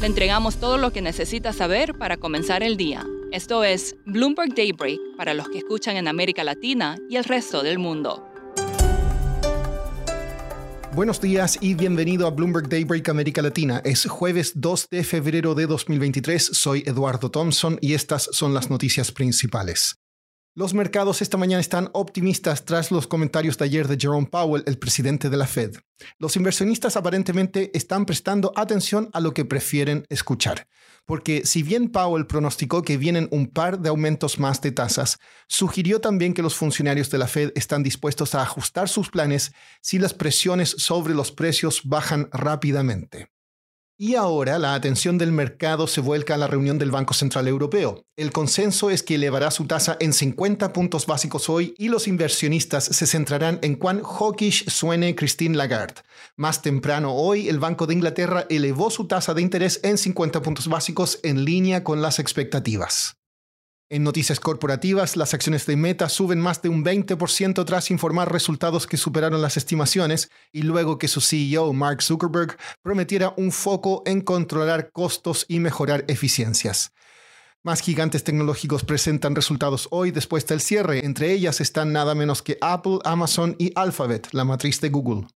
Le entregamos todo lo que necesita saber para comenzar el día. Esto es Bloomberg Daybreak para los que escuchan en América Latina y el resto del mundo. Buenos días y bienvenido a Bloomberg Daybreak América Latina. Es jueves 2 de febrero de 2023. Soy Eduardo Thompson y estas son las noticias principales. Los mercados esta mañana están optimistas tras los comentarios de ayer de Jerome Powell, el presidente de la Fed. Los inversionistas aparentemente están prestando atención a lo que prefieren escuchar, porque si bien Powell pronosticó que vienen un par de aumentos más de tasas, sugirió también que los funcionarios de la Fed están dispuestos a ajustar sus planes si las presiones sobre los precios bajan rápidamente. Y ahora la atención del mercado se vuelca a la reunión del Banco Central Europeo. El consenso es que elevará su tasa en 50 puntos básicos hoy y los inversionistas se centrarán en cuán hawkish suene Christine Lagarde. Más temprano hoy, el Banco de Inglaterra elevó su tasa de interés en 50 puntos básicos en línea con las expectativas. En noticias corporativas, las acciones de Meta suben más de un 20% tras informar resultados que superaron las estimaciones y luego que su CEO, Mark Zuckerberg, prometiera un foco en controlar costos y mejorar eficiencias. Más gigantes tecnológicos presentan resultados hoy después del cierre. Entre ellas están nada menos que Apple, Amazon y Alphabet, la matriz de Google.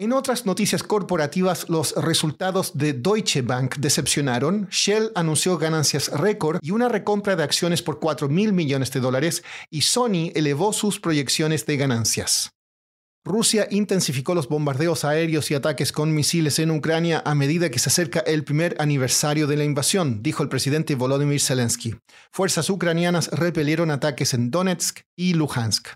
En otras noticias corporativas, los resultados de Deutsche Bank decepcionaron. Shell anunció ganancias récord y una recompra de acciones por 4 mil millones de dólares y Sony elevó sus proyecciones de ganancias. Rusia intensificó los bombardeos aéreos y ataques con misiles en Ucrania a medida que se acerca el primer aniversario de la invasión, dijo el presidente Volodymyr Zelensky. Fuerzas ucranianas repelieron ataques en Donetsk y Luhansk.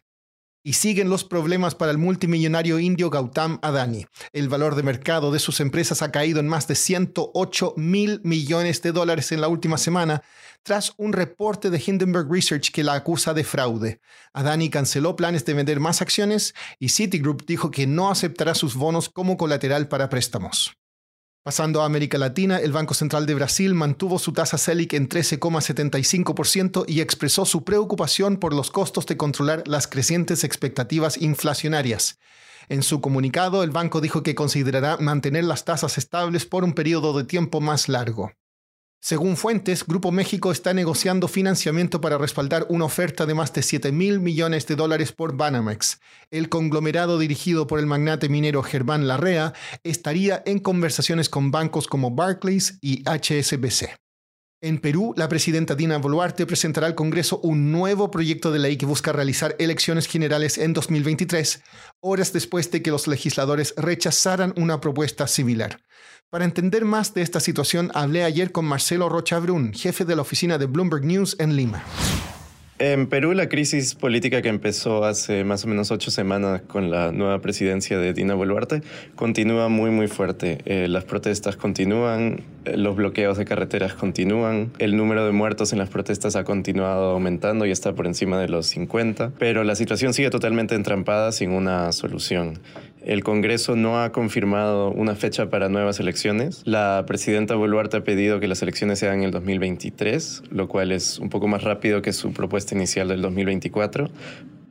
Y siguen los problemas para el multimillonario indio Gautam Adani. El valor de mercado de sus empresas ha caído en más de 108 mil millones de dólares en la última semana, tras un reporte de Hindenburg Research que la acusa de fraude. Adani canceló planes de vender más acciones y Citigroup dijo que no aceptará sus bonos como colateral para préstamos. Pasando a América Latina, el Banco Central de Brasil mantuvo su tasa Selic en 13,75% y expresó su preocupación por los costos de controlar las crecientes expectativas inflacionarias. En su comunicado, el banco dijo que considerará mantener las tasas estables por un periodo de tiempo más largo. Según fuentes, Grupo México está negociando financiamiento para respaldar una oferta de más de 7 mil millones de dólares por Banamex. El conglomerado dirigido por el magnate minero Germán Larrea estaría en conversaciones con bancos como Barclays y HSBC. En Perú, la presidenta Dina Boluarte presentará al Congreso un nuevo proyecto de ley que busca realizar elecciones generales en 2023, horas después de que los legisladores rechazaran una propuesta similar. Para entender más de esta situación, hablé ayer con Marcelo Rocha Brun, jefe de la oficina de Bloomberg News en Lima. En Perú, la crisis política que empezó hace más o menos ocho semanas con la nueva presidencia de Dina Boluarte continúa muy, muy fuerte. Eh, las protestas continúan, eh, los bloqueos de carreteras continúan, el número de muertos en las protestas ha continuado aumentando y está por encima de los 50, pero la situación sigue totalmente entrampada sin una solución. El Congreso no ha confirmado una fecha para nuevas elecciones. La presidenta Boluarte ha pedido que las elecciones sean en el 2023, lo cual es un poco más rápido que su propuesta inicial del 2024,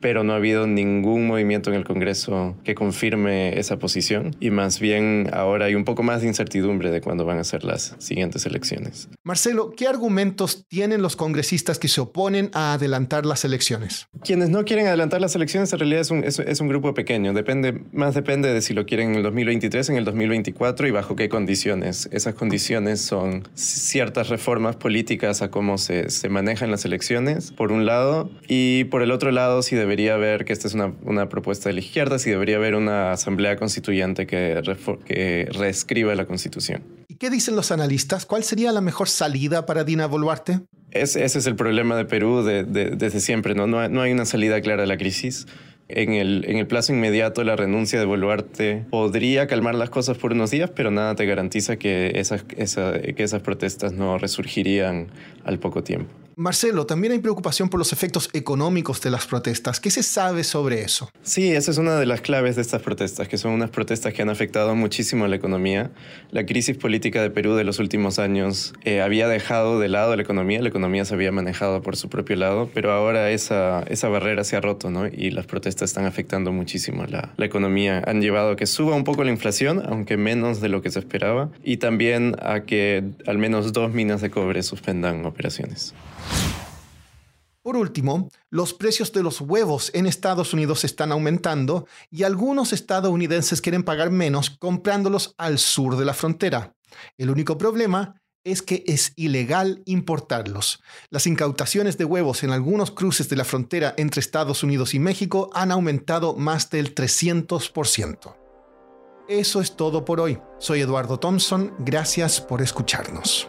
pero no ha habido ningún movimiento en el Congreso que confirme esa posición y más bien ahora hay un poco más de incertidumbre de cuándo van a ser las siguientes elecciones. Marcelo, ¿qué argumentos tienen los congresistas que se oponen a adelantar las elecciones? Quienes no quieren adelantar las elecciones en realidad es un, es, un grupo pequeño, depende, más depende de si lo quieren en el 2023, en el 2024 y bajo qué condiciones. Esas condiciones son ciertas reformas políticas a cómo se, se manejan las elecciones, por un lado, y por el otro lado, si debe debería haber, que esta es una, una, propuesta de la izquierda, si debería haber una asamblea constituyente que, que reescriba la constitución. ¿Y qué dicen los analistas? ¿Cuál sería la mejor salida para Dina Boluarte? ese es el problema de Perú de, desde siempre, ¿no? No hay, no hay una salida clara a la crisis. En el, en el plazo inmediato, la renuncia de Boluarte podría calmar las cosas por unos días, pero nada te garantiza que esas, que esas protestas no resurgirían al poco tiempo. Marcelo, también hay preocupación por los efectos económicos de las protestas. ¿Qué se sabe sobre eso? Sí, esa es una de las claves de estas protestas, que son unas protestas que han afectado muchísimo a la economía. La crisis política de Perú de los últimos años eh, había dejado de lado la economía, la economía se había manejado por su propio lado, pero ahora esa, esa barrera se ha roto ¿no? y las protestas están afectando muchísimo la, la economía. Han llevado a que suba un poco la inflación, aunque menos de lo que se esperaba, y también a que al menos dos minas de cobre suspendan operaciones. Por último, los precios de los huevos en Estados Unidos están aumentando y algunos estadounidenses quieren pagar menos comprándolos al sur de la frontera. El único problema es que es ilegal importarlos. Las incautaciones de huevos en algunos cruces de la frontera entre Estados Unidos y México han aumentado más del 300%. Eso es todo por hoy. Soy Eduardo Thompson. Gracias por escucharnos.